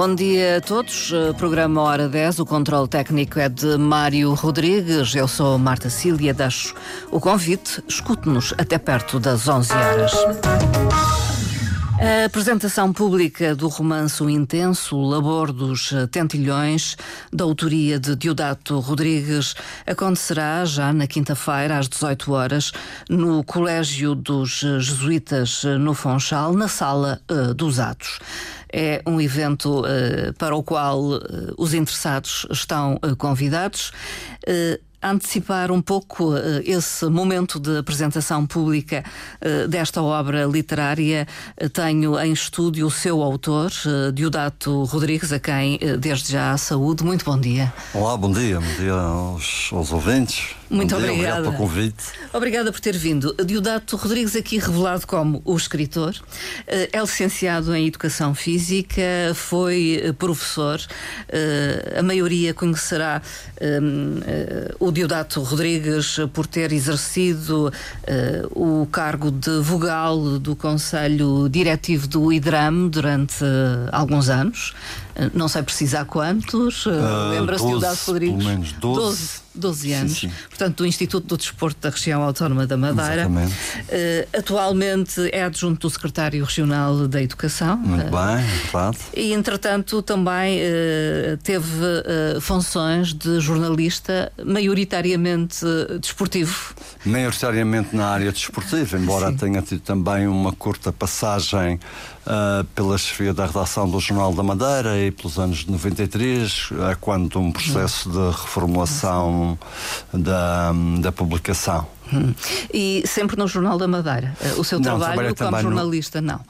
Bom dia a todos. Eh, programa Hora 10. O controle técnico é de Mário Rodrigues. Eu sou Marta Cília. Deixo o convite. Escute-nos até perto das 11 horas. A apresentação pública do romance O Intenso, Labor dos Tentilhões, da autoria de Diodato Rodrigues, acontecerá já na quinta-feira, às 18 horas, no Colégio dos Jesuítas no Fonchal, na Sala uh, dos Atos. É um evento uh, para o qual uh, os interessados estão convidados antecipar um pouco uh, esse momento de apresentação pública uh, desta obra literária, uh, tenho em estúdio o seu autor, Diodato Rodrigues, a quem desde já saúde. Muito bom dia. Olá, bom dia. Bom dia aos, aos ouvintes. Muito obrigada. Obrigado pelo convite. Obrigada por ter vindo. Diodato Rodrigues, aqui revelado como o escritor, eh, é licenciado em Educação Física, foi eh, professor. Eh, a maioria conhecerá o Diodato Rodrigues por ter exercido o cargo de vogal do Conselho Diretivo do IDRAM durante alguns anos. Não sei precisar quantos. Uh, Lembra-se de Diodato Rodrigues? Pelo menos 12. 12 12 anos, sim, sim. portanto, do Instituto do Desporto da Região Autónoma da Madeira. Uh, atualmente é adjunto do Secretário Regional da Educação. Muito uh, bem, é verdade. E, entretanto, também uh, teve funções de jornalista, maioritariamente desportivo. Maioritariamente na área desportiva, embora sim. tenha tido também uma curta passagem uh, pela chefia da redação do Jornal da Madeira e pelos anos de 93, é quando um processo de reformulação da, da publicação. Hum. E sempre no Jornal da Madeira. O seu não, trabalho como jornalista, no, não?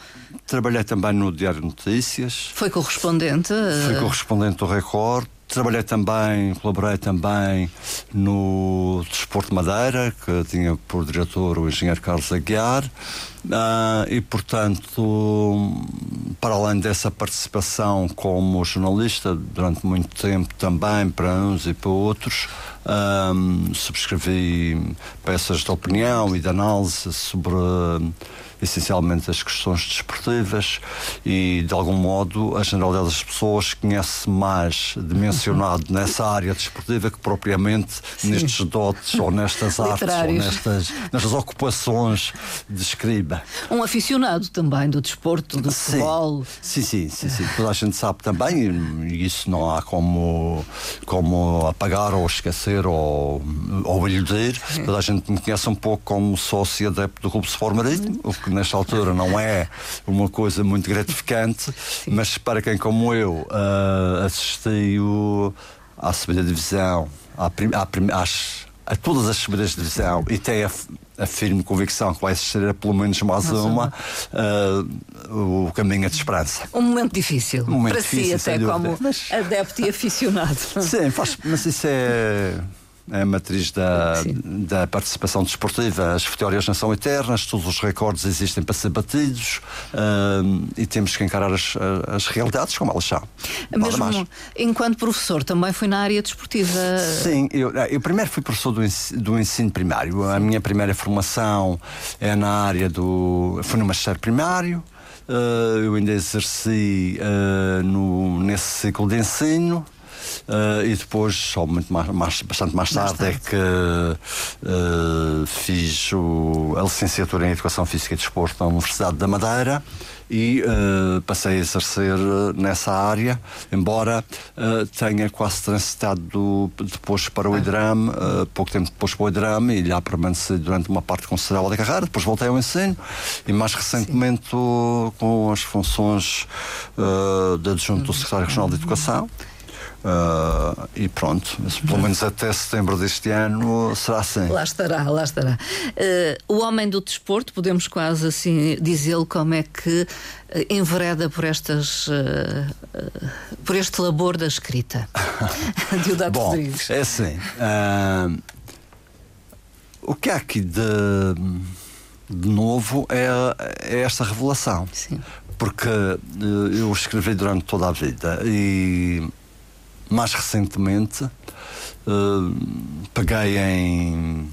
Trabalhei também no Diário de Notícias. Foi correspondente? Fui correspondente do Record. Trabalhei também, colaborei também no Desporto Madeira, que tinha por diretor o engenheiro Carlos Aguiar, uh, e portanto, para além dessa participação como jornalista, durante muito tempo também para uns e para outros, um, ah, subscrevi peças de opinião e de análise sobre essencialmente as questões desportivas e, de algum modo, a generalidade das pessoas conhece mais de mencionado nessa área desportiva que propriamente Sim. nestes dotes ou nestas artes ou nestas, nestas ocupações de escriba. Um aficionado também do desporto, do sim. futebol. Sim, sim, sim, sim. Toda a gente sabe também e isso não há como, como apagar ou esquecer ou, ou iludir. Toda a gente me conhece um pouco como sócio adepto do Clube Sport Marítimo, o que que nesta altura não é uma coisa muito gratificante, Sim. mas para quem como eu uh, assistiu à de divisão, à, à, às, a todas as subidas de divisão e tem a, a firme convicção que vai ser pelo menos mais Nossa. uma, uh, o caminho é de esperança. Um momento difícil, um momento para difícil, si até como mas... adepto e aficionado. Sim, faz, mas isso é a matriz da, da participação desportiva. As vitórias não são eternas, todos os recordes existem para ser batidos uh, e temos que encarar as, as realidades como elas são. Mesmo enquanto professor, também foi na área desportiva? Sim, eu, eu primeiro fui professor do ensino, do ensino primário. Sim. A minha primeira formação é na área do. Foi no magistério primário. Uh, eu ainda exerci uh, no, nesse ciclo de ensino. Uh, e depois, só muito mais, mais bastante mais tarde, mais tarde. é que uh, fiz o, a licenciatura em Educação Física e Desporto na Universidade da Madeira e uh, passei a exercer nessa área, embora uh, tenha quase transitado depois para o IDRAM, pouco tempo depois para o IDRAM, e lá permaneci durante uma parte considerável da carreira, depois voltei ao ensino e mais recentemente com as funções de adjunto do Secretário Regional de Educação. Uh, e pelo menos até setembro deste ano será assim. Lá estará, lá estará. Uh, o homem do desporto, podemos quase assim dizê-lo como é que uh, envereda por estas por este labor da escrita. Diodato Bom, Rodrigues. É assim. o que há aqui de, de novo é, é esta revelação. Sim. Porque eu escrevi durante toda a vida e mais recentemente uh, peguei em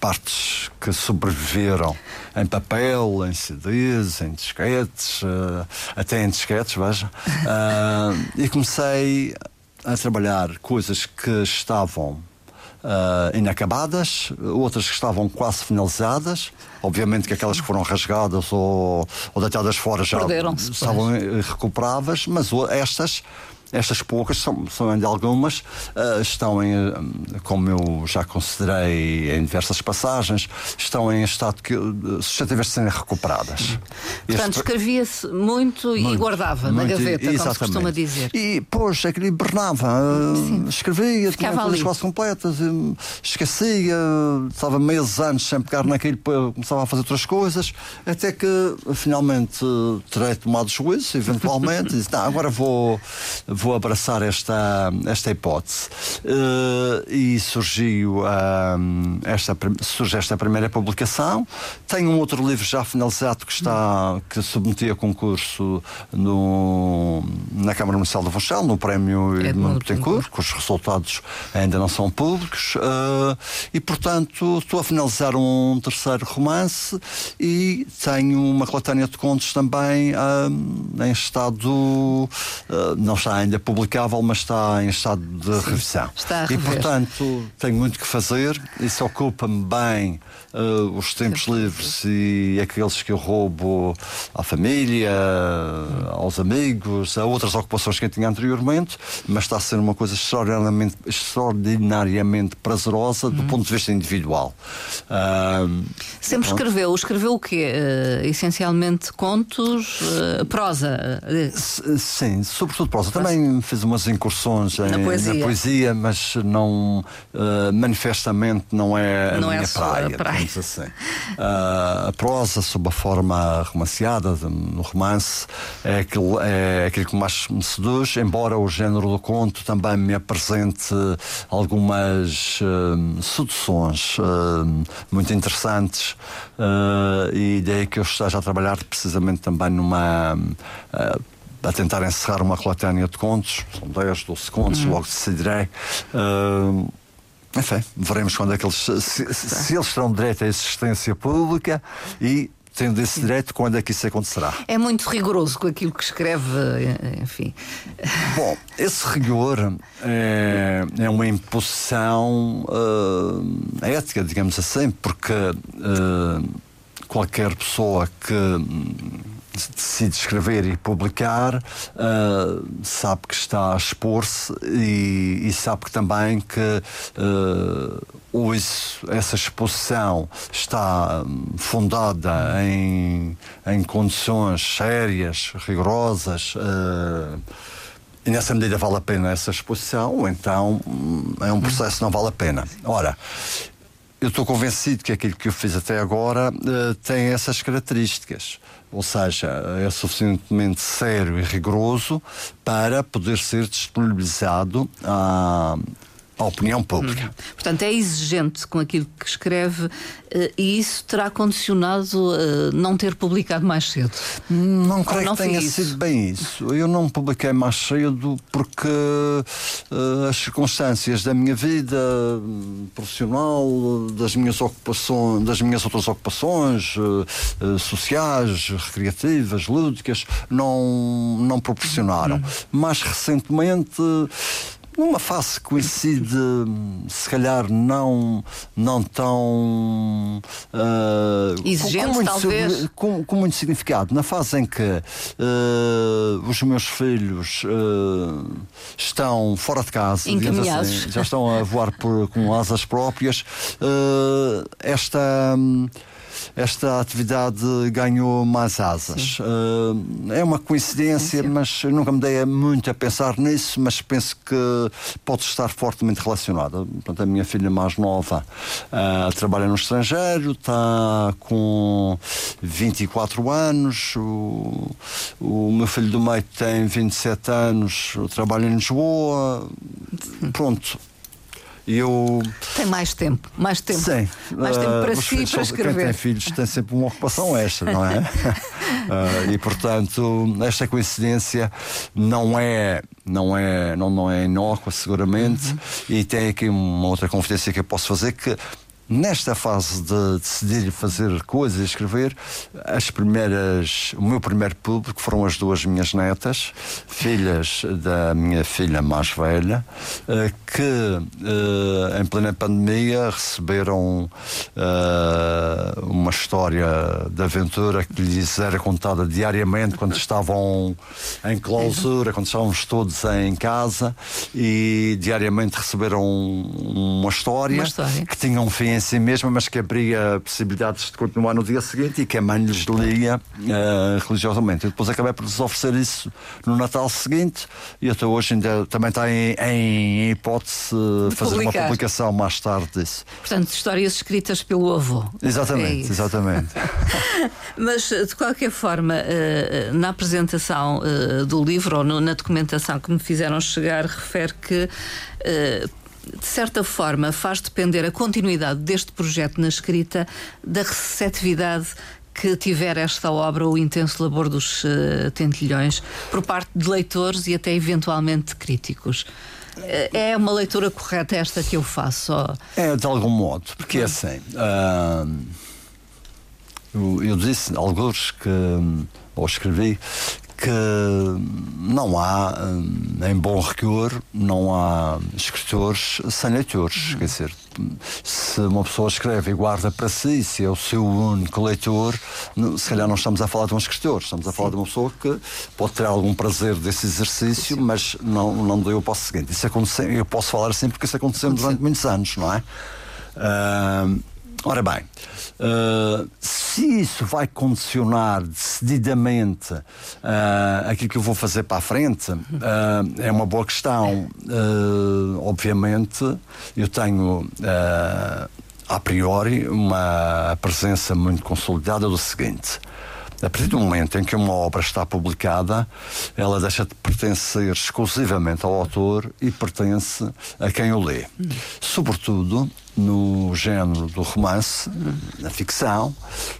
partes que sobreviveram em papel, em CDs, em disquetes, uh, até em disquetes, veja. Uh, e comecei a trabalhar coisas que estavam uh, inacabadas, outras que estavam quase finalizadas. Obviamente que aquelas que foram rasgadas ou, ou deitadas fora já estavam recuperáveis, mas estas estas poucas, são, são ainda algumas, uh, estão em, como eu já considerei em diversas passagens, estão em estado que suscetíveis de serem recuperadas. Portanto, este... escrevia-se muito, muito, e guardava muito, na gaveta, exatamente. como se costuma dizer. E, pois, é que lhe bernava, uh, escrevia, tinha coisas quase completas, esquecia, estava meses anos sem pegar naquilo, começava a fazer outras coisas, até que finalmente terei tomado juízo, eventualmente, e disse, não, agora vou vou abraçar esta, esta hipótese. Uh, e surgiu esta, surge esta primeira publicação. Tenho um outro livro já finalizado que está que submeti a concurso no, na Câmara Municipal do Funchal, no Prémio Edmundo Betancourt, os resultados ainda não são públicos. Uh, e, portanto, estou a finalizar um terceiro romance e tenho uma coletânea de contos também em estado. não está ainda publicável, mas está em estado de Sim, revisão. Está a e, portanto, tenho muito que fazer. Isso ocupa-me bem uh, os tempos Sim. livres e aqueles que eu roubo à família, hum. aos amigos, a outras ocupações que eu tinha anteriormente, mas está a ser uma coisa extraordinariamente, extraordinariamente prazerosa do hum. ponto de vista individual. Uh, Sempre escreveu. Escreveu o quê? Uh, essencialmente contos, prosa? sim, sobretudo prosa. Também também fiz umas incursões em, na, poesia. na poesia, mas não uh, manifestamente não é a não é minha é praia, praia. assim. Uh, a prosa sob a forma romanceada no romance é aquilo, é aquilo que mais me seduz, embora o género do conto também me apresente algumas uh, seduções muito interessantes e daí que eu esteja a trabalhar precisamente também numa a tentar encerrar uma coletânea de contos, são 10, 12 contos, uhum. logo decidirei. Uh, enfim, veremos quando é que eles, se, se eles terão direito à existência pública e tendo esse direito, quando é que isso acontecerá? É muito rigoroso com aquilo que escreve, enfim. Bom, esse rigor é, é uma imposição uh, ética, digamos assim, porque uh, qualquer pessoa que decide escrever e publicar, uh, sabe que está a expor-se e, e, sabe que também que uh, ou isso, essa exposição está fundada em, em condições sérias, rigorosas. Uh, e nessa medida vale a pena essa exposição, ou então hum, é um processo que não vale a pena. Ora, eu estou convencido que aquilo que eu fiz até agora uh, tem essas características. Ou seja, é suficientemente sério e rigoroso para poder ser disponibilizado a, a opinião pública. Hum. Portanto, é exigente com aquilo que escreve eh, e isso terá condicionado uh, não ter publicado mais cedo? Não creio não que tenha isso? sido bem isso. Eu não publiquei mais cedo porque uh, as circunstâncias da minha vida profissional, das minhas ocupações, das minhas outras ocupações uh, sociais, recreativas, lúdicas, não, não proporcionaram. Hum. Mais recentemente numa fase que coincide, se calhar, não, não tão. Uh, Exigente, com, com muito, talvez. Com, com, muito significado. Na fase em que uh, os meus filhos uh, estão fora de casa, assim, já estão a voar por, com asas próprias, esta. Um, esta atividade ganhou mais asas. Uh, é uma coincidência, sim, mas eu nunca me dei muito a pensar nisso, mas penso que pode estar fortemente relacionada. Portanto, a minha filha mais nova uh, trabalha no estrangeiro, está com 24 anos, o, o meu filho do meio tem 27 anos, trabalha em Lisboa. Pronto, eu... Tem mais tempo, mais tempo. Sim. Mais tempo para uh, si e para escrever. Quem tem filhos tem sempre uma ocupação extra, não é? uh, e portanto, esta coincidência não é não é, não, não é inócua, seguramente, uhum. e tem aqui uma outra confidência que eu posso fazer que nesta fase de decidir fazer coisas, escrever, as primeiras, o meu primeiro público foram as duas minhas netas, filhas da minha filha mais velha, eh, que eh, em plena pandemia receberam eh, uma história de aventura que lhes era contada diariamente quando estavam em clausura, quando estávamos todos em casa e diariamente receberam uma história, uma história. que tinha um fim em si mesma, mas que abria possibilidades de continuar no dia seguinte e que a mãe lhes lia uh, religiosamente. E depois acabei por lhes oferecer isso no Natal seguinte e até hoje ainda também está em, em hipótese de fazer publicar. uma publicação mais tarde disso. Portanto, histórias escritas pelo avô. Exatamente, é exatamente. mas de qualquer forma, uh, na apresentação uh, do livro ou na documentação que me fizeram chegar, refere que de certa forma, faz depender a continuidade deste projeto na escrita da receptividade que tiver esta obra, o intenso labor dos uh, tentilhões, por parte de leitores e até eventualmente de críticos. É uma leitura correta esta que eu faço? É, de algum modo, porque é assim. Uh, eu, eu, disse alguns que, ou escrevi, que não há, em bom rigor, não há escritores sem leitores. Quer dizer, se uma pessoa escreve e guarda para si, se é o seu único leitor, se calhar não estamos a falar de um escritor, estamos a falar de uma pessoa que pode ter algum prazer desse exercício, mas não, não deu o passo seguinte. Isso aconteceu, eu posso falar assim porque isso aconteceu durante muitos anos, não é? Uh, ora bem, uh, se isso vai condicionar decididamente uh, aquilo que eu vou fazer para a frente, uh, é uma boa questão. Obviamente, eu tenho a priori uma presença muito consolidada do seguinte. A partir do momento em que uma obra está publicada, ela deixa de pertencer exclusivamente ao autor e pertence a quem o lê. Sobretudo no género do romance, na ficção,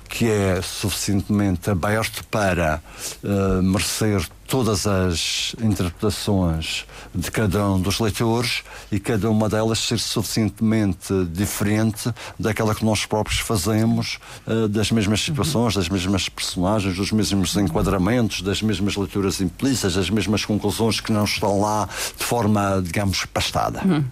que é suficientemente aberto para uh, merecer todas as interpretações de cada um dos leitores e cada uma delas ser suficientemente diferente daquela que nós próprios fazemos, uh, das mesmas situações, das mesmas personagens, dos mesmos enquadramentos, das mesmas leituras implícitas, das mesmas conclusões que não estão lá de forma, digamos, pastada. Uhum.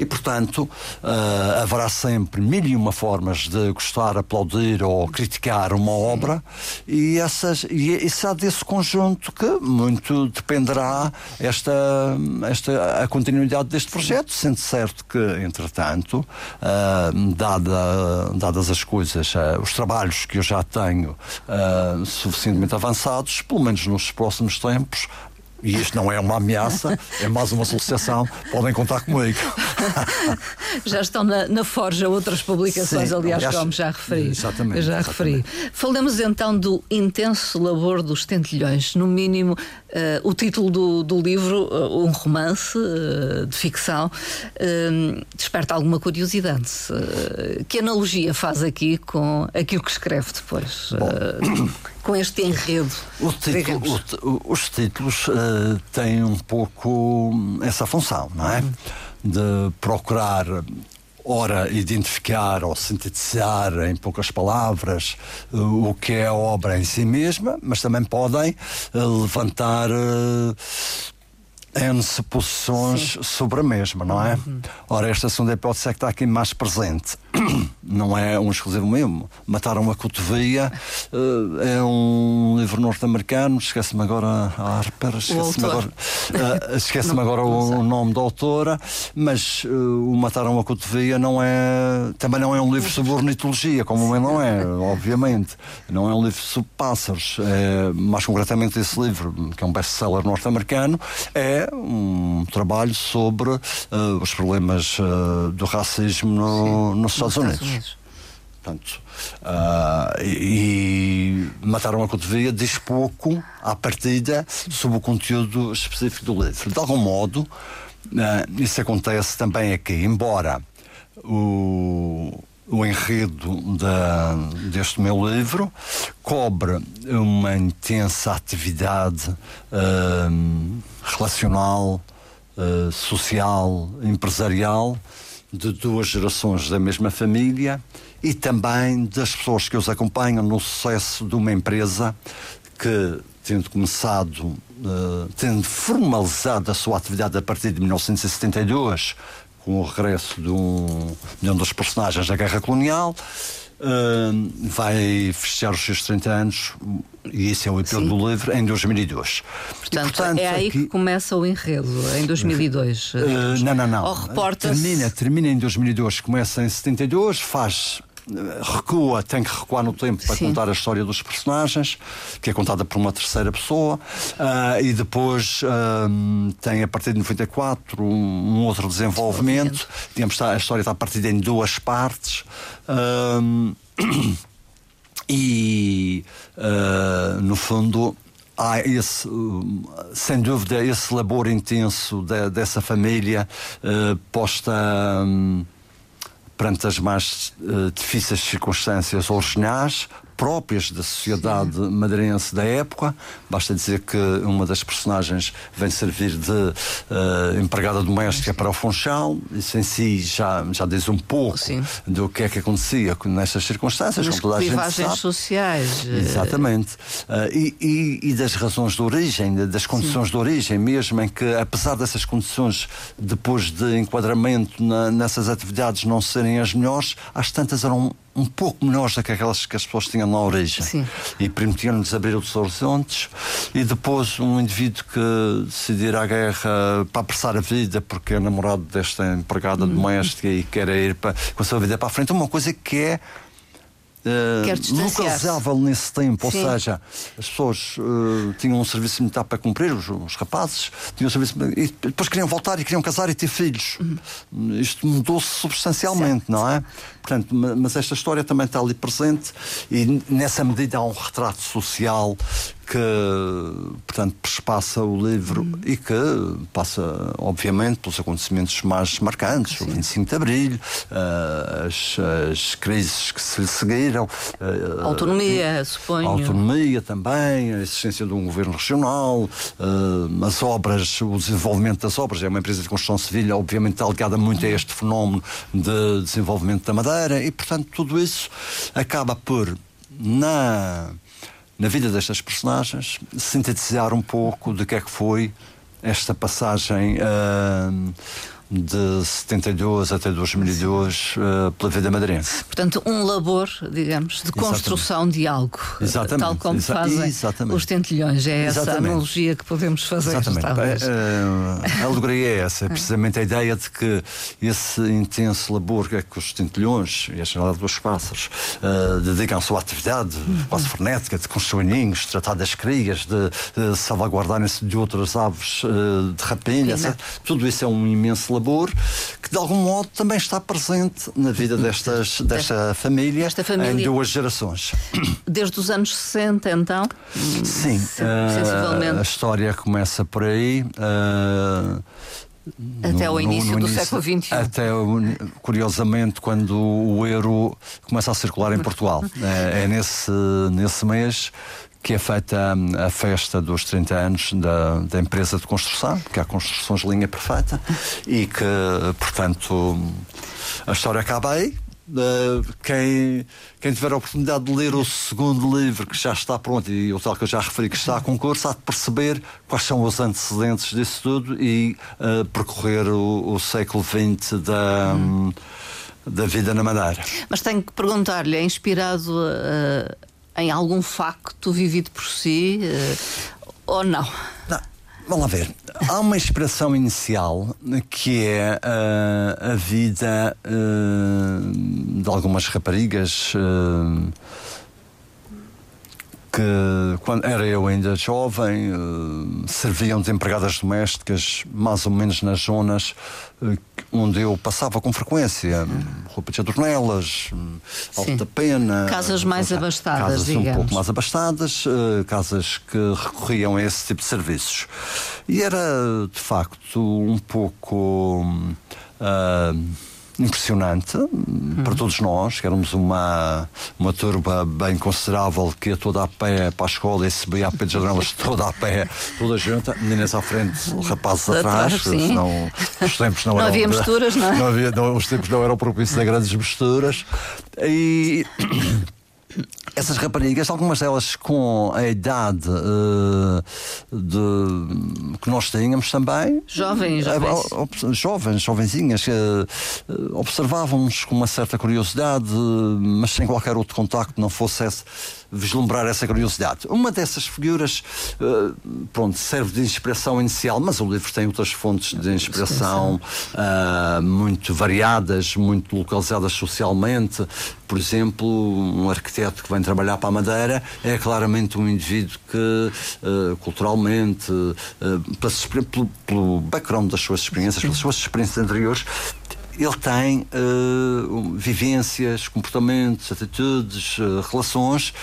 E, portanto, uh, haverá sempre mil e uma formas de gostar, aplaudir ou criticar uma obra, e, essas, e, e será desse conjunto que muito dependerá esta, esta, a continuidade deste projeto, sendo certo que, entretanto, uh, dada, dadas as coisas, uh, os trabalhos que eu já tenho suficientemente avançados, pelo menos nos próximos tempos, e isto não é uma ameaça, é mais uma solicitação, podem contar comigo. já estão na, na forja outras publicações, Sim, aliás, aliás, como já referi. Exatamente. Já exatamente. referi. Falamos então do intenso labor dos tentilhões. No mínimo, uh, o título do, do livro, uh, um romance uh, de ficção, desperta alguma curiosidade. que analogia faz aqui com aquilo que escreve depois? Com este enredo? Título, o, os títulos têm um pouco essa função, não é? Uhum de procurar ora identificar ou sintetizar em poucas palavras uh, o que é a obra em si mesma, mas também podem uh, levantar N suposições Sim. sobre a mesma, não é? Uhum. Ora, esta segunda hipótese é que está aqui mais presente. Não é um exclusivo mesmo. Mataram a Cotovia uh, é um livro norte-americano. Esquece-me agora a Harper, esquece-me agora, uh, esquece agora o, o, nome da autora, mas uh, o Mataram a Cotovia não é. Também não é um livro sobre ornitologia, como não é, obviamente. Não é um livro sobre pássaros. É, mais concretamente, esse livro, que é um best-seller norte-americano, é um trabalho sobre uh, os problemas uh, do racismo no, nos Estados, nos Unidos. Unidos. Portanto, uh, e, e Mataram a Cotovia diz pouco à partida sobre o conteúdo específico do livro. De algum modo, isso acontece também aqui, embora o o enredo da, deste meu livro cobre uma intensa atividade uh, relacional, uh, social, empresarial de duas gerações da mesma família e também das pessoas que os acompanham no sucesso de uma empresa que, tendo começado, uh, tendo formalizado a sua atividade a partir de 1972, com o regresso de um, de um dos personagens da Guerra Colonial, uh, vai festejar os seus 30 anos, e esse é o epílogo do livro, em 2002. Portanto, e, portanto é aí aqui... que começa o enredo, em 2002. Uh, não, não, não. termina, termina em 2002, começa em 72, faz recua, tem que recuar no tempo para Sim. contar a história dos personagens, que é contada por uma terceira pessoa, uh, e depois uh, tem a partir de 94 um, um outro desenvolvimento. Digamos, a história está partida em duas partes. Uh, e, no fundo, há esse, sem dúvida, esse labor intenso de, dessa família posta. Um, perante as mais uh, difíceis circunstâncias originais, próprias da sociedade Sim. madeirense da época. Basta dizer que uma das personagens vem servir de uh, empregada doméstica para o Funchal. Isso em si já, já diz um pouco Sim. do que é que acontecia nestas circunstâncias. Nas toda a gente sabe. sociais. Eh, Exatamente. Uh, e, e, e, das razões de origem, das condições Sim. de origem mesmo, em que apesar dessas condições, depois de enquadramento na, nessas atividades não serem as melhores, às tantas eram um pouco menores do que aquelas que as pessoas tinham na origem. Sim. E permitiam-nos abrir outros horizontes. E depois, um indivíduo que decidir ir à guerra para apressar a vida, porque é namorado desta empregada hum. doméstica e quer ir para, com a sua vida para a frente, uma coisa que é uh, localizável nesse tempo, Sim. ou seja, as pessoas uh, tinham um serviço militar para cumprir, os, os, rapazes, tinham um serviço e depois queriam voltar e queriam casar e ter filhos. Uhum. Isto mudou-se substancialmente, certo. não é? Portanto, mas esta história também está ali presente e nessa medida há um retrato social que, portanto, perspassa o livro hum. e que passa, obviamente, pelos acontecimentos mais marcantes, Sim. o 25 de Abril, uh, as, as, crises que se seguiram. Uh, autonomia, suponho. autonomia também, a existência de um governo regional, uh, as obras, o desenvolvimento das obras. É uma empresa de construção civil, obviamente, está ligada muito a uhum. este fenómeno de desenvolvimento da Madeira e, portanto, tudo isso acaba por, na na vida destas personagens, sintetizar um pouco de que é que foi esta passagem. Uh, de 72 até 2002 uh, eh, pela vida madeirense. Portanto, um labor, digamos, de construção Exatamente. de algo, Exatamente. tal como Exa fazem Exatamente. os tentilhões. É essa Exatamente. analogia que podemos fazer. Exatamente. Uh, a alegoria é essa, é precisamente a ideia de que esse intenso labor que é que os tentilhões e a generalidade dos pássaros uh, dedicam à sua atividade uhum. quase frenética de construir ninhos, tratar das crias, de, de salvaguardarem-se de outras aves uh, de rapina, tudo isso é um imenso labor labor, que de algum modo também está presente na vida destas, desta, família, desta família em duas gerações. Desde os anos 60, então? Sim, uh, a história começa por aí. Uh, até no, o início no, no do início, século XXI. Até, curiosamente, quando o euro começa a circular em Portugal. É, é nesse, nesse mês que é feita a festa dos 30 anos da, da empresa de construção, que é a Construções Linha Perfeita, e que, portanto, a história acaba aí. Uh, quem, quem tiver a oportunidade de ler o segundo livro que já está pronto e o tal que eu já referi que está a concurso, há de perceber quais são os antecedentes disso tudo e uh, percorrer o, o, século XX da, hum. da vida na Madeira. Mas tenho que perguntar-lhe, é inspirado uh, em algum facto vivido por si uh, ou não? Não. Vamos lá ver. Há uma inspiração inicial que é uh, a vida uh, de algumas raparigas que quando era eu ainda jovem uh, serviam de empregadas domésticas mais ou menos nas zonas uh, onde eu passava com frequência. Roupa de adornelas alta pena casas mais abastadas casas digamos. um pouco mais abastadas uh, casas que recorriam a esse tipo de serviços. E era de facto um pouco impressionante uhum. para todos nós, que éramos uma, uma turba bem considerável que ia toda a pé para a escola e subia a pé de janelas toda a pé, toda junta, meninas à frente, rapazes atrás, atrás senão os tempos não, não eram. Havia misturas, não é? Não havia, não, os tempos não eram propícios a grandes misturas. E essas raparigas, algumas delas com a idade uh, de, que nós tínhamos também. Jovens, eh, jovens. jovens, jovenzinhas, uh, observávamos com uma certa curiosidade, mas sem qualquer outro contacto, não fosse esse, vislumbrar essa curiosidade. Uma dessas figuras, uh, pronto, serve de inspiração inicial, mas o livro tem outras fontes de inspiração muito variadas, muito localizadas socialmente. Por exemplo, um arquiteto que vem trabalhar para a Madeira é claramente um indivíduo que, uh, culturalmente, uh, pelo, pelo, background das suas experiências, pelas suas experiências anteriores, ele tem uh, vivências, comportamentos, atitudes, relações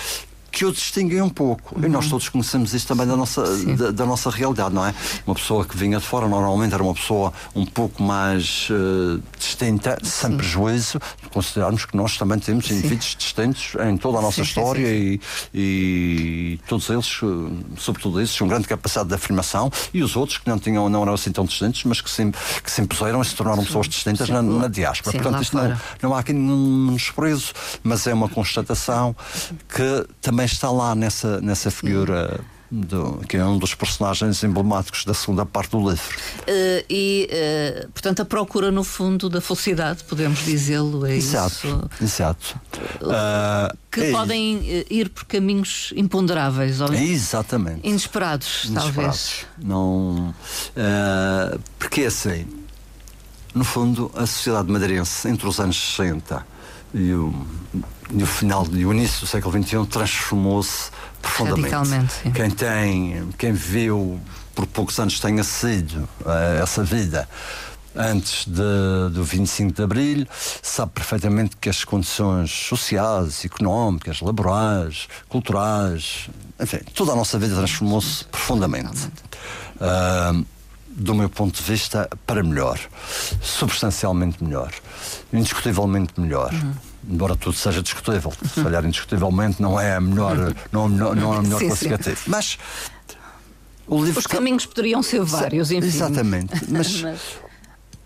que o distinguem um pouco. Uhum. E nós uhum. todos conhecemos isso também da nossa, da, da, nossa realidade, não é? Uma pessoa que vinha de fora normalmente era uma pessoa um pouco mais uh, distinta, sim. sem prejuízo, de considerarmos que nós também temos indivíduos distintos em toda a nossa sim, história sim, e, e, todos eles, eh, sobretudo esses, com grande capacidade de afirmação e os outros que não, tinham, não eram assim tão distintos, mas que se, que se impuseram e se tornaram pessoas distintas na, na diáspora. Portanto, isto não, não há aqui nenhum menosprezo, mas é uma constatação que também está lá nessa, nessa figura. Do, que é um dos personagens emblemáticos da segunda parte do livro. Uh, e, uh, portanto, a procura, no fundo, da felicidade, podemos dizê-lo, é exato, isso? Exato. Uh, que é podem ir por caminhos imponderáveis ou exatamente. inesperados, inesperados. talvez. Não, porque é assim, no fundo, a sociedade madeirense, entre os anos 60 e o no final e o início do século XXI transformou-se profundamente. Radicalmente, sim. Quem tem, quem viu por poucos anos tenha sido uh, essa vida antes de, do 25 de Abril, sabe perfeitamente que as condições sociais, económicas, laborais, culturais, enfim, toda a nossa vida transformou-se profundamente. Uh, do meu ponto de vista, para melhor, substancialmente melhor, indiscutivelmente melhor. Uhum embora tudo seja discutível, se calhar indiscutivelmente não é a melhor, não, é não é a melhor. Sim. Mas o livro. Os caminhos poderiam ser vários, enfim. Exatamente. Mas, mas,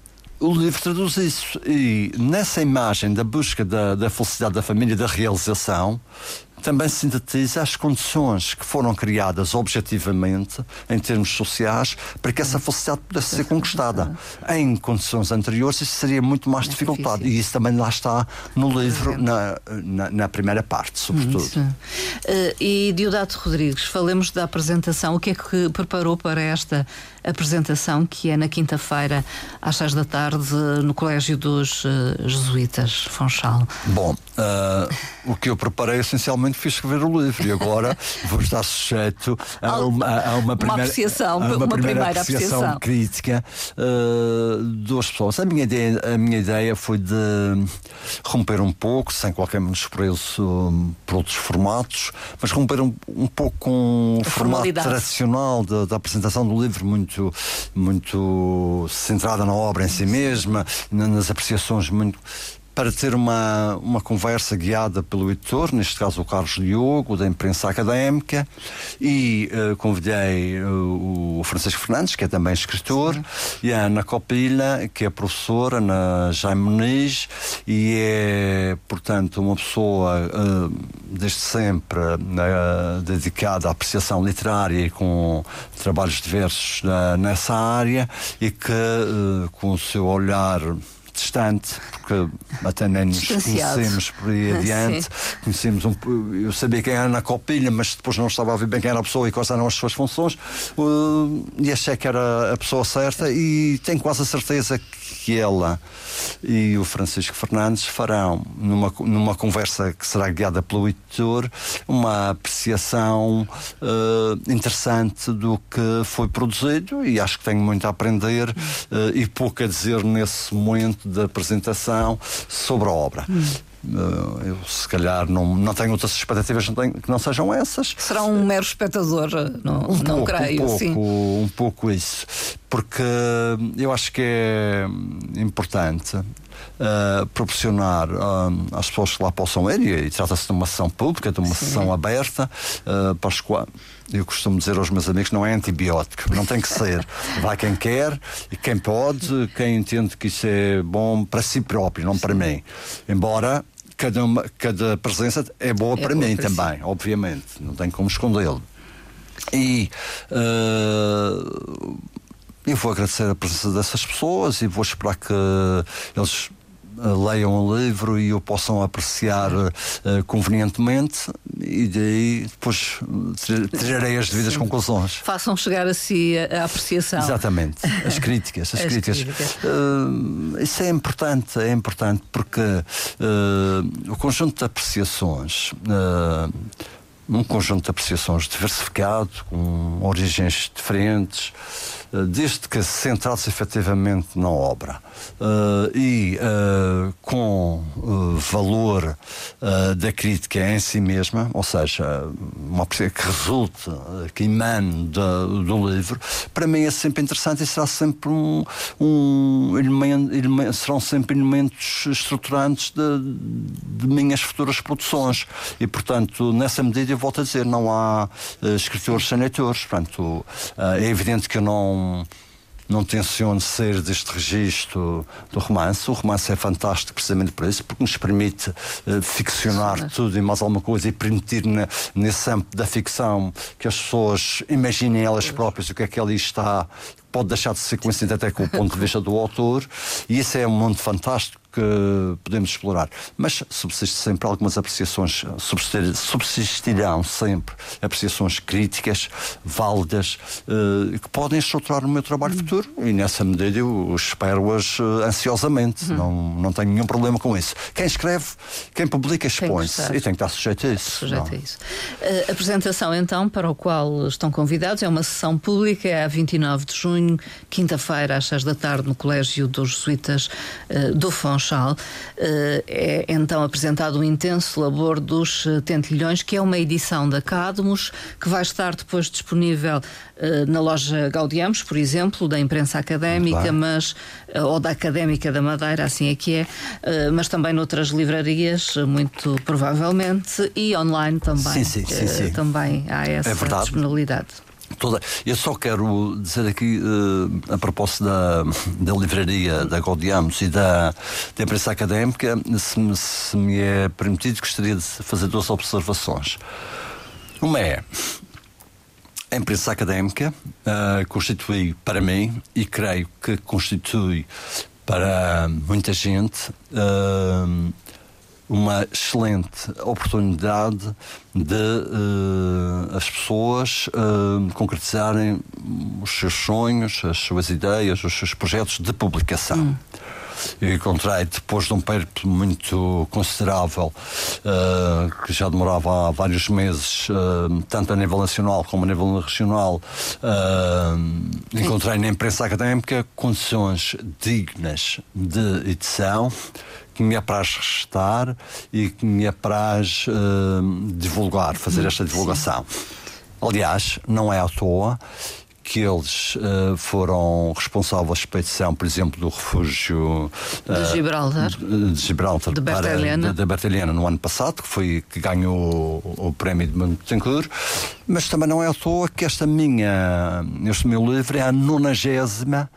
o livro traduz isso. E nessa imagem da busca da, da felicidade da família, da realização, também sintetiza as condições que foram criadas objetivamente, em termos sociais, para que essa felicidade pudesse ser conquistada. Em condições anteriores, isso seria muito mais dificultado. E isso também lá está no livro, na, na, na primeira parte, sobretudo. Uh, e Diodato Rodrigues, falemos da apresentação. O que é que preparou para esta apresentação, que é na quinta-feira, às seis da tarde, no Colégio dos uh, Jesuítas, Fonchal? Bom, uh, o que eu preparei essencialmente fiz escrever o livro e agora vou estar sujeito a uma, a uma primeira, uma apreciação, uma, uma primeira, primeira apreciação, apreciação, crítica uh, duas pessoas. A minha, ideia, a minha ideia foi de romper um pouco, sem qualquer menosprezo um, por outros formatos, mas romper um, um pouco com o formato tradicional da apresentação do livro, muito, muito centrada na obra em si mesma, nas apreciações muito para ter uma, uma conversa guiada pelo editor, neste caso o Carlos Diogo, da imprensa académica, e uh, convidei uh, o Francisco Fernandes, que é também escritor, Sim. e a Ana Copilha, que é professora na Jaime Muniz, e é, portanto, uma pessoa uh, desde sempre dedicada à apreciação literária e com trabalhos diversos nessa área, e que com o seu olhar distante, porque até nem nos conhecemos por aí adiante. Conhecemos um, eu sabia quem era na copilha, mas depois não estava a ver bem quem era a pessoa e quais eram as suas funções. Uh, e achei que era a pessoa certa e tenho quase a certeza que ela e o Francisco Fernandes farão, numa, numa conversa que será guiada pelo editor, uma apreciação uh, interessante do que foi produzido e acho que tenho muito a aprender uh, e pouco a dizer nesse momento da apresentação sobre a obra. Hum. Uh, eu se calhar não, não tenho outras expectativas não tenho, que não sejam essas. Será um mero espectador, não, um não pouco, creio. Um pouco, sim. um pouco isso. Porque eu acho que é importante uh, proporcionar uh, às pessoas que lá possam ir, e, e trata-se de uma sessão pública, de uma Sim. sessão aberta, uh, para as quais eu costumo dizer aos meus amigos, não é antibiótico, não tem que ser. Vai quem quer e quem pode, quem entende que isso é bom para si próprio, não para mim. Embora cada, uma, cada presença é boa é para mim para também, si. obviamente, não tem como escondê-lo. E uh, eu vou agradecer a presença dessas pessoas e vou esperar que eles leiam o livro e o possam apreciar uh, convenientemente e daí depois tirarei as devidas Sim. conclusões. Façam chegar a si a, a apreciação. Exatamente, as críticas. As, as críticas. críticas. Uh, isso é importante, é importante porque uh, o conjunto de apreciações um conjunto de apreciações diversificado, com origens diferentes, eh, desde que centrados efetivamente na obra. Uh, e uh, com valor da crítica em si mesma, ou seja, uma pessoa que resulte, que emane do, do livro, para mim é sempre interessante e será sempre um, um elemento, elemento, serão sempre elementos estruturantes de, de, minhas futuras produções. E, portanto, nessa medida eu volto a dizer, não há escritores sem leitores, portanto, é evidente que eu não não tenciono ser deste registro do romance. O romance é fantástico precisamente por isso, porque nos permite uh, ficcionar Sim. tudo e mais alguma coisa e permitir na, nesse âmbito da ficção que as pessoas imaginem elas próprias o que é que ali está, pode deixar de ser coincidente até com o ponto de vista do autor, e isso é um mundo fantástico que podemos explorar. Mas subsiste sempre algumas apreciações, subsistir, subsistirão sempre apreciações críticas, válidas, uh, que podem estruturar o meu trabalho futuro e nessa medida eu espero-as uh, ansiosamente. Uhum. Não, não tenho nenhum problema com isso. Quem escreve, quem publica, expõe-se e tem que estar sujeito a isso. Sujeito a isso. Uh, a apresentação, então, para o qual estão convidados, é uma sessão pública, é a 29 de junho, quinta-feira, às 6 da tarde, no Colégio dos Jesuítas do Fons Funchal, eh, é então apresentado o intenso labor dos eh, tentilhões, que é uma edição da Cadmus, que vai estar depois disponível eh, na loja Gaudiamos, por exemplo, da imprensa académica, mas, ou da Académica da Madeira, assim é que é, mas também noutras livrarias, muito provavelmente, e online também. Sim, sim, sim, sim. Também há essa é disponibilidade toda. Eu só quero dizer aqui, uh, a propósito da, da livraria da Gaudiamos e da, da imprensa académica, se me, se me é permitido, gostaria de fazer duas observações. Uma é. A imprensa académica uh, constitui, para mim, e creio que constitui para muita gente, uh, uma excelente oportunidade de uh, as pessoas uh, concretizarem os seus sonhos, as suas ideias, os seus projetos de publicação. Hum. Eu encontrei, depois de um periplo muito considerável, uh, que já demorava há vários meses, uh, tanto a nível nacional como a nível regional, uh, encontrei na imprensa académica condições dignas de edição que me apraz restar e que me apraz uh, divulgar, fazer esta divulgação. Aliás, não é à toa que eles uh, foram responsáveis pela expedição, por exemplo, do refúgio uh, de Gibraltar, de, de Gibraltar de Berteliana. da Berteliana no ano passado, que foi que ganhou o, o prémio de Montencur, mas também não é à toa que esta minha, este meu livro é a nonagésima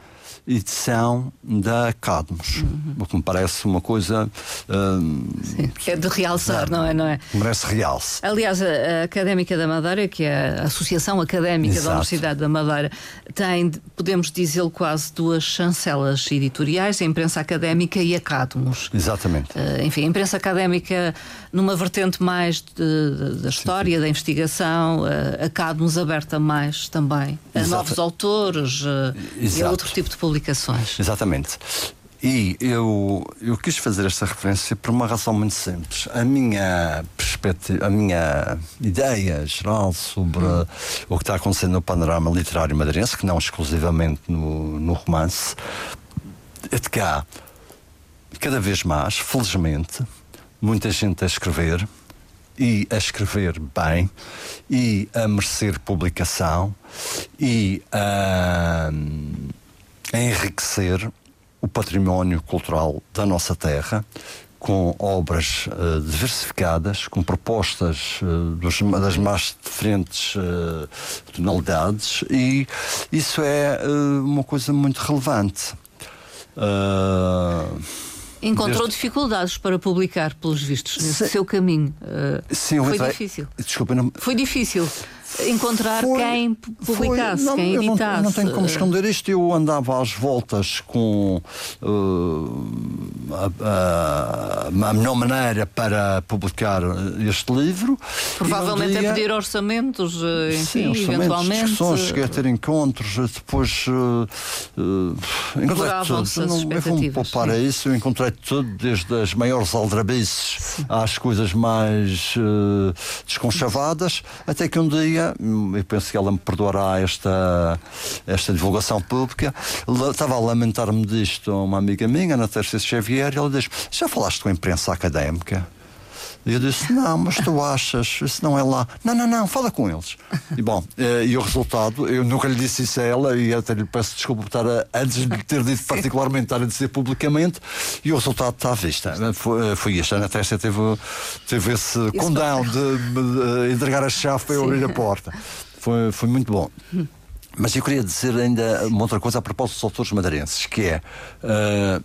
edição da Cadmos, uhum. o que me parece uma coisa. Uh, Sim, é de realçar, não é? Não é? Merece realce. Aliás, a, Académica da Madeira, que é a Associação Académica Exato. da Universidade da Madeira, tem, podemos dizê-lo, quase duas chancelas editoriais, a imprensa académica e a Cadmos. Exatamente. Uh, enfim, a imprensa académica numa vertente mais de, de, da história, sim, sim. da investigação, uh, a Cadmos aberta mais também a Exato. novos autores uh, e a outro tipo de publicação publicações. Exatamente. E eu, eu quis fazer esta referência por uma razão muito simples. A minha perspectiva, a minha ideia geral sobre hum. o que está acontecendo no panorama literário madeirense, que não exclusivamente no, no romance, é de que há cada vez mais, felizmente, muita gente a escrever e a escrever bem e a merecer publicação e a a enriquecer o património cultural da nossa terra com obras uh, diversificadas, com propostas uh, dos, das mais diferentes uh, tonalidades e isso é uma coisa muito relevante. Encontrou Desde... dificuldades para publicar, pelos vistos, nesse seu caminho. Sim, foi entrei... difícil. Desculpa, não... Foi difícil encontrar foi, quem publicasse, foi, não, quem editasse. Eu não, não, tenho como esconder isto. Eu andava às voltas com uh, a, a, a, melhor maneira para publicar este livro. Provavelmente dia, a pedir orçamentos, uh, enfim, sim, orçamentos, eventualmente. discussões, cheguei a ter encontros, depois uh, uh, encontrei tudo. Não, eu vou-me poupar a isso. Eu encontrei tudo, desde as maiores aldrabices às coisas mais uh, desconchavadas, até que um dia eu penso que ela me perdoará esta, esta divulgação pública. Estava a lamentar-me disto uma amiga minha, Ana Terceira Xavier, e ela diz: Já falaste com a imprensa académica? E eu disse: Não, mas tu achas, isso não é lá. Não, não, não, fala com eles. E bom, eh, e o resultado, eu nunca lhe disse isso a ela e até lhe peço desculpa por estar a, antes de ter dito particularmente, estar a dizer publicamente, e o resultado está à vista. Foi, eh, foi isto. A Ana Testa teve, teve esse isso condão de, de, de entregar a chave para eu abrir a porta. Foi, foi muito bom. Mas eu queria dizer ainda uma outra coisa a propósito dos autores madeirenses, que é. Uh,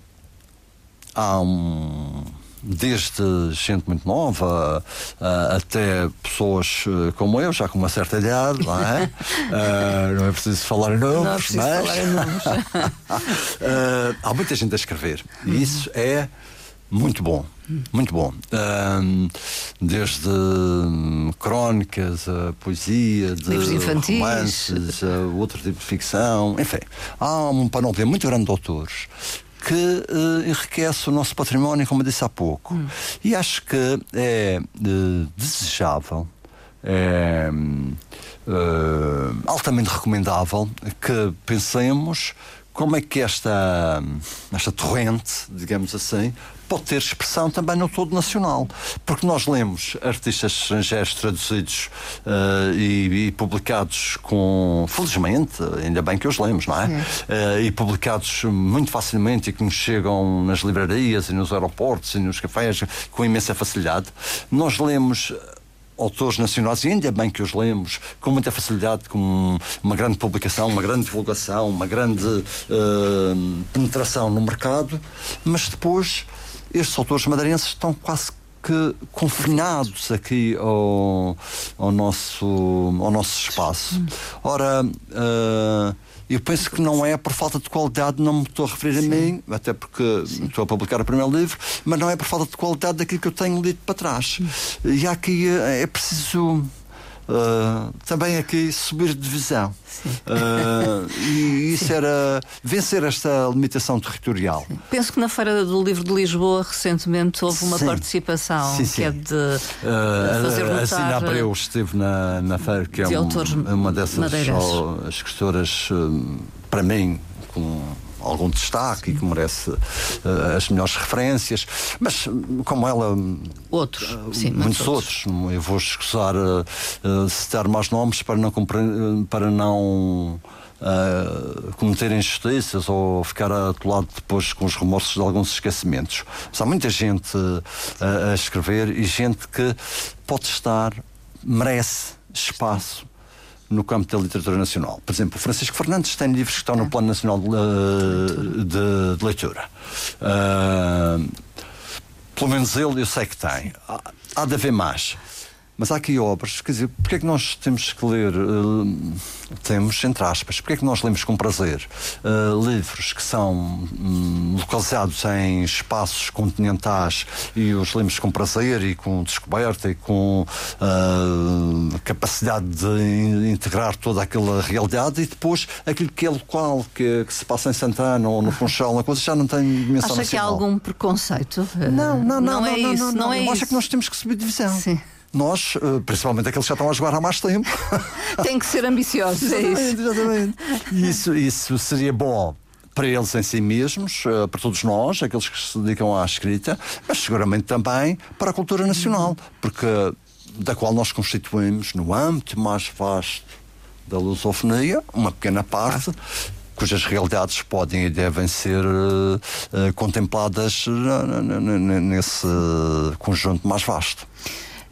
há um desde gente muito nova uh, até pessoas uh, como eu, já com uma certa idade, não é? uh, não é preciso falar em nomes, não é mas. Falar em nomes. há muita gente a escrever e uhum. isso é muito bom. Muito bom. desde hum, crónicas, a poesia, de livros infantis, romances, outro tipo de ficção, enfim. Há um panóplia muito grande de autores que uh, enriquece o nosso património, como eu disse há pouco. Hum. E acho que é uh, desejável, é uh, altamente recomendável que pensemos como é que esta, esta torrente, digamos assim, pode ter expressão também no todo nacional. Porque nós lemos artistas estrangeiros traduzidos uh, e, e, publicados com. Felizmente, ainda bem que os lemos, não é? Uh, e publicados muito facilmente e que nos chegam nas livrarias e nos aeroportos e nos cafés com imensa facilidade. Nós lemos autores nacionais, e ainda bem que os lemos com muita facilidade, com uma grande publicação, uma grande divulgação, uma grande uh, penetração no mercado, mas depois estes autores madeirenses estão quase que confinados aqui ao, ao, nosso, ao nosso espaço. Ora, uh, eu penso que não é por falta de qualidade, não me estou a referir Sim. a mim, até porque Sim. estou a publicar o primeiro livro, mas não é por falta de qualidade daquilo que eu tenho lido para trás. E aqui é preciso uh, também aqui subir de divisão. Uh, e isso era vencer esta limitação territorial. Sim. Penso que na Feira do Livro de Lisboa recentemente houve uma sim. participação sim, que é de uh, fazer notar... A Sina Abreu esteve na, na feira, que é um, uma dessas escritoras, para mim, com algum destaque e que merece uh, as melhores referências, mas como ela. Outros, uh, sim, muitos outros. outros. Eu vou escusar uh, citar mais nomes para não. Para não Uh, cometer injustiças ou ficar atolado depois com os remorsos de alguns esquecimentos. Mas há muita gente uh, a escrever e gente que pode estar, merece espaço no campo da literatura nacional. Por exemplo, Francisco Fernandes tem livros que estão no Plano Nacional de, de, de Leitura. Uh, pelo menos ele eu sei que tem. Há de haver mais. Mas há aqui obras, quer dizer, porque é que nós temos que ler, uh, temos entre aspas, porque é que nós lemos com prazer uh, livros que são um, localizados em espaços continentais e os lemos com prazer e com descoberta e com uh, capacidade de integrar toda aquela realidade e depois aquilo que é local, que, que se passa em Santana ou no Funchal, uma coisa já não tem dimensão Acha nacional. que há algum preconceito? Não, não, não, não, não é não, isso, não, não, não, é que nós temos que subir divisão. Sim nós, eh, principalmente aqueles que já estão a jogar há mais tempo, tem que ser ambiciosos, é isso. Exatamente. Isso, isso seria bom para eles em si mesmos, eh, para todos nós, aqueles que se dedicam à escrita, mas seguramente também para a cultura nacional, porque da qual nós constituímos no âmbito mais vasto da lusofonia, uma pequena parte, cujas realidades podem e devem ser contempladas nesse conjunto mais vasto.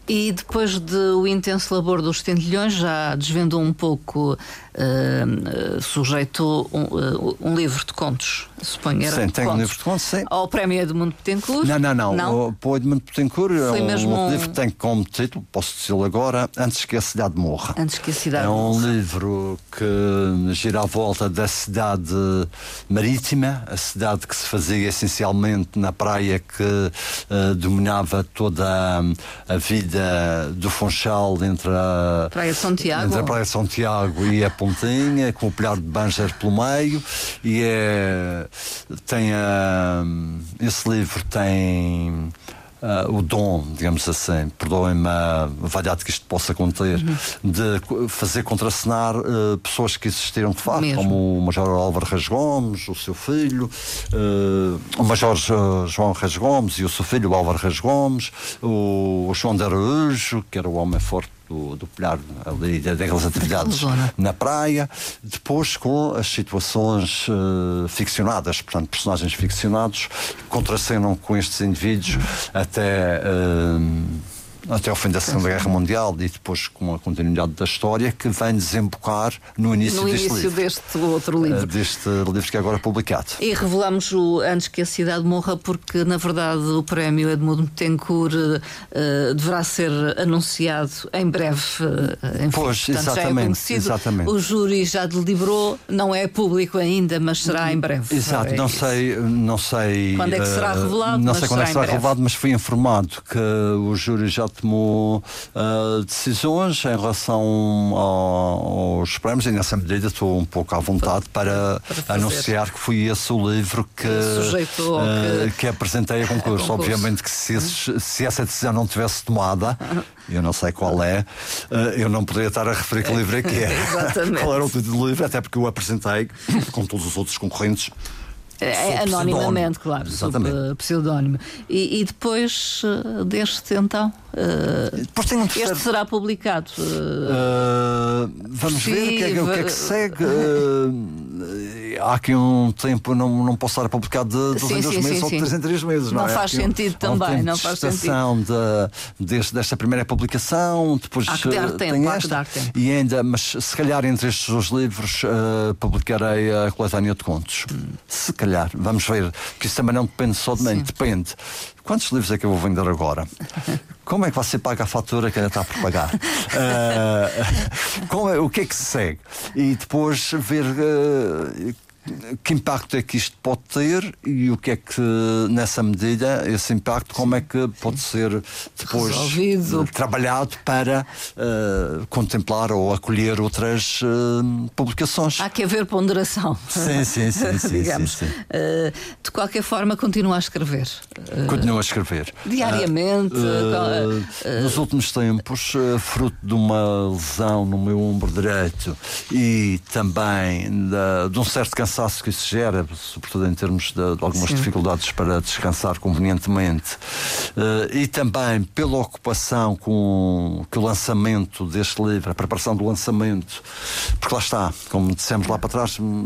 E depois de o intenso labor dos tentilhões, já desvendou um pouco, uh, sujeitou um, uh, um, livro de contos, suponho. Era sim, tem um livro de contos, sim. Ao prémio Edmundo Betancourt? Não, não, não. não? O, Edmundo Betancourt é um, um livro que tem como título, posso dizê-lo agora, Antes que a Cidade Morra. Antes que a Cidade É um morra. livro que gira à volta da cidade marítima, a cidade que se fazia essencialmente na praia que uh, dominava toda a, a vida do Funchal entre a Praia de São Tiago, entre a Praia de São Tiago e a Pontinha, com o Pilhar de Banger pelo meio, e é, tem a, esse livro tem Uh, o dom, digamos assim, perdoem-me a vaidade que isto possa conter, uhum. de fazer contracenar uh, pessoas que existiram de facto, Mesmo. como o Major Álvaro Reis Gomes, o seu filho, uh, o Major João Reis Gomes e o seu filho, o Álvaro Reis Gomes, o, o João de Araújo, que era o homem forte do, do Pilhar ali, daquelas atividades na praia, depois com as situações uh, ficcionadas, portanto, personagens ficcionados contracenam com estes indivíduos até. Uh, até ao fim da Segunda Guerra Mundial e depois com a continuidade da história que vem desembocar no início, no deste, início livro, deste outro livro. Uh, deste livro que é agora publicado. E revelamos o Antes que a Cidade Morra, porque na verdade o prémio Edmundo Betancourt uh, deverá ser anunciado em breve. Uh, enfim, pois, portanto, exatamente, é exatamente. O júri já deliberou, não é público ainda, mas será em breve. Exato, é não sei, não sei. Quando é que será revelado? Não sei quando é que será revelado, mas fui informado que o júri já tomou uh, decisões em relação ao, aos prémios e nessa medida estou um pouco à vontade para, para anunciar que foi esse o livro que, uh, que... que apresentei a concurso. a concurso. Obviamente que se, esses, se, essa decisão não tivesse tomada, eu não sei qual é, uh, eu não poderia estar a referir que livro é que é. qual era o título do livro, até porque eu apresentei com todos os outros concorrentes é, anonimamente, claro, Exatamente. sob pseudónimo. E, e, depois uh, deste então, uh, depois tem um terceiro... este será publicado. Uh, vamos ver o que, é, o que, é, que segue. há aqui um tempo, não, não posso estar a publicar de dois sim, em dois sim, meses sim, ou de três em três meses. Não, não é? faz sentido um, também. Um não faz sentido. De, deste, desta primeira publicação, depois há que dar tempo, tem esta, dar tempo. e ainda, mas se calhar entre estes dois livros publicarei a coletânea de contos. Hum. Se calhar calhar. Vamos ver, que isso também não depende só de mim, depende. Quantos livros é que eu vou vender agora? Como é que você paga a fatura que ainda está por pagar? uh, é, o que é que se segue? E depois ver uh, que impacto é que isto pode ter e o que é que, nessa medida, esse impacto, como é que pode ser depois Resolvido. trabalhado para uh, contemplar ou acolher outras uh, publicações. Há que haver ponderação. Sim, sim, sim. sim, sim, sim. Uh, de qualquer forma, continua a escrever. Continuo a escrever. Diariamente? nos últimos tempos, fruto de uma lesão no meu ombro direito e também de, de um certo cansaço cansaço que isso gera, sobretudo em termos de, de algumas Sim. dificuldades para descansar convenientemente, uh, e também pela ocupação com que o lançamento deste livro, a preparação do lançamento, porque lá está, como dissemos lá para trás, hum,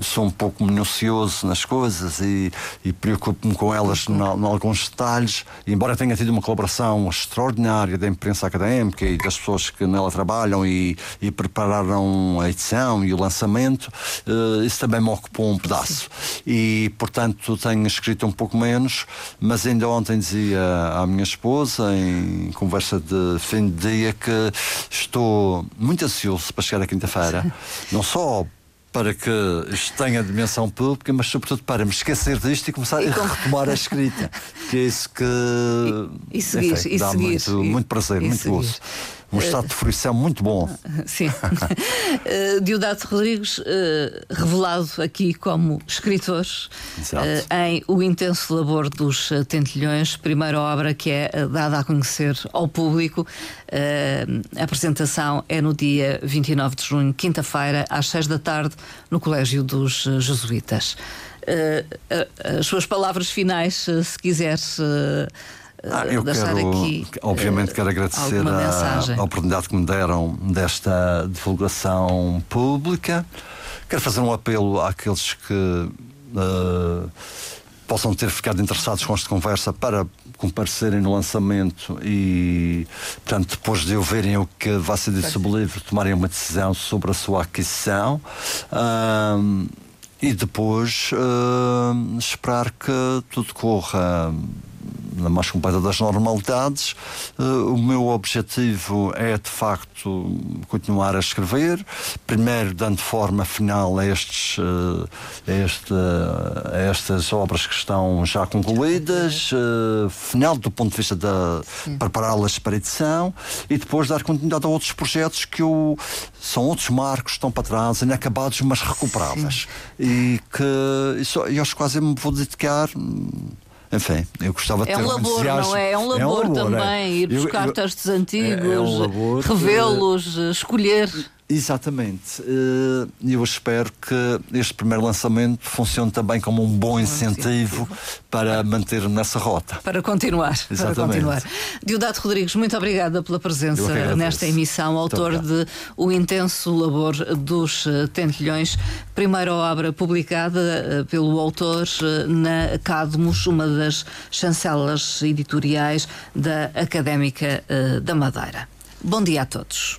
sou um pouco minucioso nas coisas e, e preocupo-me com elas em alguns detalhes, embora tenha tido uma colaboração extraordinária da imprensa académica e das pessoas que nela trabalham e, e prepararam a edição e o lançamento, uh, isso também me ocupou um pedaço. E, portanto, tenho escrito um pouco menos, mas ainda ontem dizia à minha esposa, em conversa de fim de dia, que estou muito ansioso para chegar à quinta-feira. Não só para que isto tenha dimensão pública, mas sobretudo para me esquecer disto e começar e a retomar a escrita. Que é isso que e, e seguir, enfim, e dá seguir, muito, muito prazer, muito gosto um estado de fruição muito bom. Sim. uh, Diodato Rodrigues, uh, revelado aqui como escritor uh, em O Intenso Labor dos Tentilhões, primeira obra que é dada a conhecer ao público. a apresentação é no dia 29 de junho, quinta-feira, às 6 da tarde, no Colégio dos Jesuítas. as suas palavras finais, se quiseres ah, eu quero, aqui, obviamente, quero agradecer a, a, oportunidade que me deram desta divulgação pública. quero fazer um apelo àqueles que uh, possam ter ficado interessados com esta conversa para comparecerem no lançamento e, portanto, depois de eu verem o que vai ser dito sobre o livro, tomarem uma decisão sobre a sua aquisição. Uh, e depois uh, esperar que tudo corra na mais completa das normalidades. Uh, o meu objetivo é, de facto, continuar a escrever, primeiro dando forma final a, estes, uh, a, este, a estas obras que estão já concluídas, uh, final do ponto de vista de prepará-las para edição, e depois dar continuidade a outros projetos que eu, são outros marcos que estão para trás, inacabados, mas recuperáveis. Sim. E que isso, eu acho que quase me vou dedicar. Enfim, eu gostava de é ter um labor, não é? É um labor, é um labor também, é. ir buscar eu, eu, textos antigos, é, um revê-los, escolher. Exatamente. Eh, e eu espero que este primeiro lançamento funcione também como um bom incentivo para manter nessa rota. Para continuar. Exatamente. Para continuar. Diodato Rodrigues, muito obrigada pela presença nesta emissão, autor de O Intenso Labor dos eh, Tentilhões, primeira obra publicada eh, pelo autor na Cadmus, uma das chancelas editoriais da Académica da Madeira. Bom dia a todos.